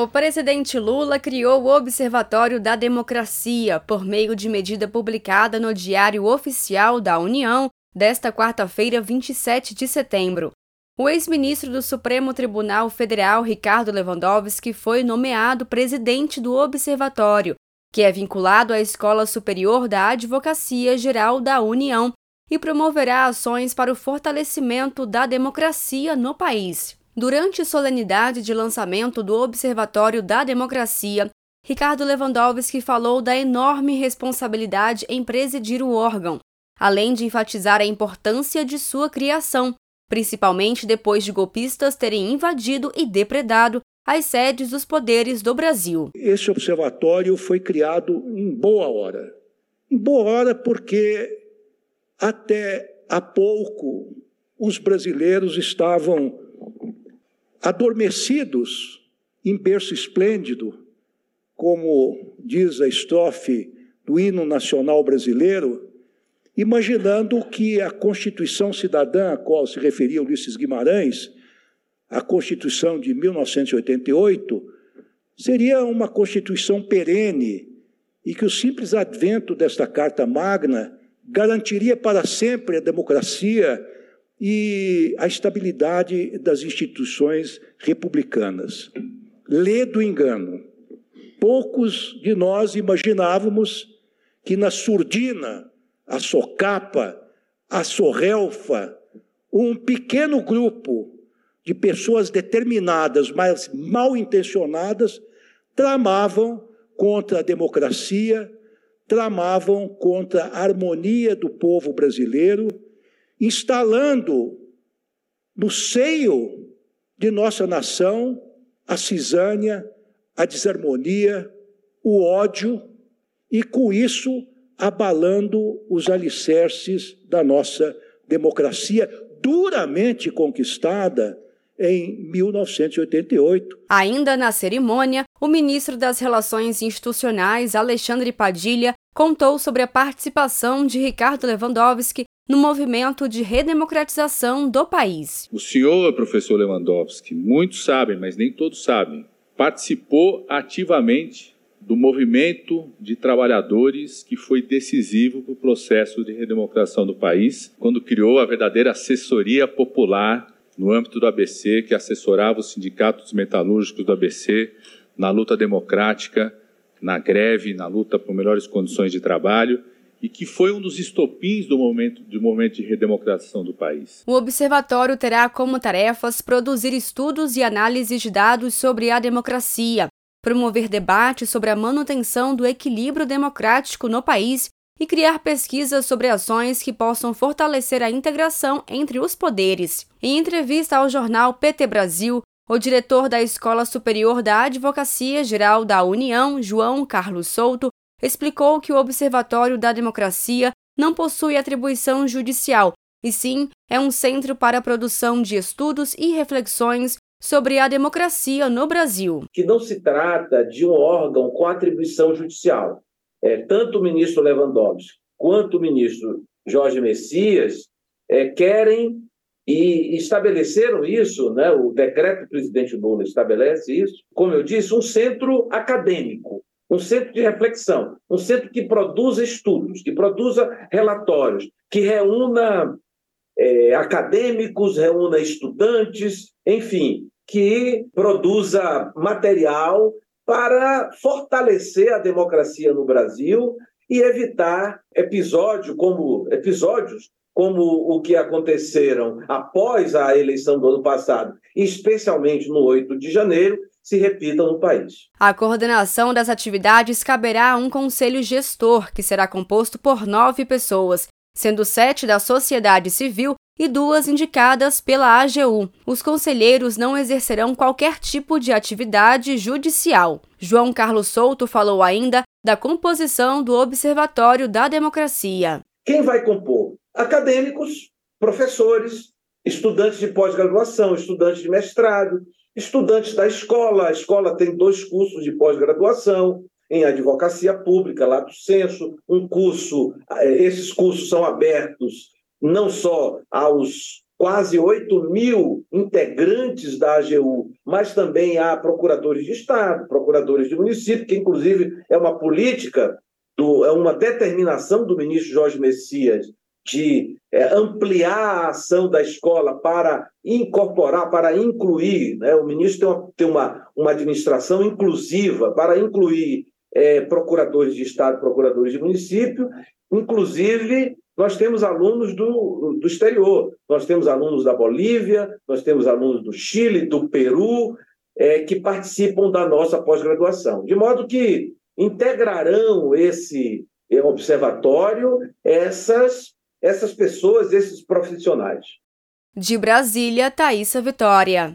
O presidente Lula criou o Observatório da Democracia por meio de medida publicada no Diário Oficial da União desta quarta-feira, 27 de setembro. O ex-ministro do Supremo Tribunal Federal, Ricardo Lewandowski, foi nomeado presidente do Observatório, que é vinculado à Escola Superior da Advocacia Geral da União e promoverá ações para o fortalecimento da democracia no país. Durante a solenidade de lançamento do Observatório da Democracia, Ricardo Lewandowski falou da enorme responsabilidade em presidir o órgão, além de enfatizar a importância de sua criação, principalmente depois de golpistas terem invadido e depredado as sedes dos poderes do Brasil. Esse observatório foi criado em boa hora. Em boa hora porque até há pouco os brasileiros estavam adormecidos em berço esplêndido, como diz a estrofe do hino nacional brasileiro, imaginando que a Constituição Cidadã, a qual se referia Ulisses Guimarães, a Constituição de 1988, seria uma Constituição perene e que o simples advento desta Carta Magna garantiria para sempre a democracia e a estabilidade das instituições republicanas. Lê do engano. Poucos de nós imaginávamos que na surdina, a socapa, a sorrelfa, um pequeno grupo de pessoas determinadas, mas mal intencionadas, tramavam contra a democracia, tramavam contra a harmonia do povo brasileiro instalando no seio de nossa nação a cisânia, a desarmonia, o ódio e, com isso, abalando os alicerces da nossa democracia, duramente conquistada em 1988. Ainda na cerimônia, o ministro das Relações Institucionais, Alexandre Padilha, contou sobre a participação de Ricardo Lewandowski no movimento de redemocratização do país. O senhor, professor Lewandowski, muitos sabem, mas nem todos sabem, participou ativamente do movimento de trabalhadores que foi decisivo para o processo de redemocração do país, quando criou a verdadeira assessoria popular no âmbito do ABC, que assessorava os sindicatos metalúrgicos do ABC na luta democrática, na greve, na luta por melhores condições de trabalho e que foi um dos estopins do momento, do momento de redemocratização do país. O observatório terá como tarefas produzir estudos e análises de dados sobre a democracia, promover debates sobre a manutenção do equilíbrio democrático no país e criar pesquisas sobre ações que possam fortalecer a integração entre os poderes. Em entrevista ao jornal PT Brasil, o diretor da Escola Superior da Advocacia Geral da União, João Carlos Souto, explicou que o Observatório da Democracia não possui atribuição judicial, e sim é um centro para a produção de estudos e reflexões sobre a democracia no Brasil. Que não se trata de um órgão com atribuição judicial. É, tanto o ministro Lewandowski quanto o ministro Jorge Messias é, querem e estabeleceram isso, né, o decreto do presidente Lula estabelece isso, como eu disse, um centro acadêmico, um centro de reflexão, um centro que produza estudos, que produza relatórios, que reúna é, acadêmicos, reúna estudantes, enfim, que produza material para fortalecer a democracia no Brasil e evitar episódio como episódios como o que aconteceram após a eleição do ano passado, especialmente no 8 de janeiro, se repitam no país. A coordenação das atividades caberá a um conselho gestor, que será composto por nove pessoas, sendo sete da sociedade civil e duas indicadas pela AGU. Os conselheiros não exercerão qualquer tipo de atividade judicial. João Carlos Souto falou ainda da composição do Observatório da Democracia. Quem vai compor? Acadêmicos, professores, estudantes de pós-graduação, estudantes de mestrado, estudantes da escola. A escola tem dois cursos de pós-graduação em advocacia pública, lato senso, um curso, eh, esses cursos são abertos não só aos quase 8 mil integrantes da AGU, mas também há procuradores de Estado, procuradores de município, que inclusive é uma política, do, é uma determinação do ministro Jorge Messias de é, ampliar a ação da escola para incorporar, para incluir. Né? O ministro tem, uma, tem uma, uma administração inclusiva para incluir é, procuradores de Estado, procuradores de município, inclusive nós temos alunos do, do exterior, nós temos alunos da Bolívia, nós temos alunos do Chile, do Peru, é, que participam da nossa pós-graduação. De modo que integrarão esse é, observatório essas, essas pessoas, esses profissionais. De Brasília, Thaisa Vitória.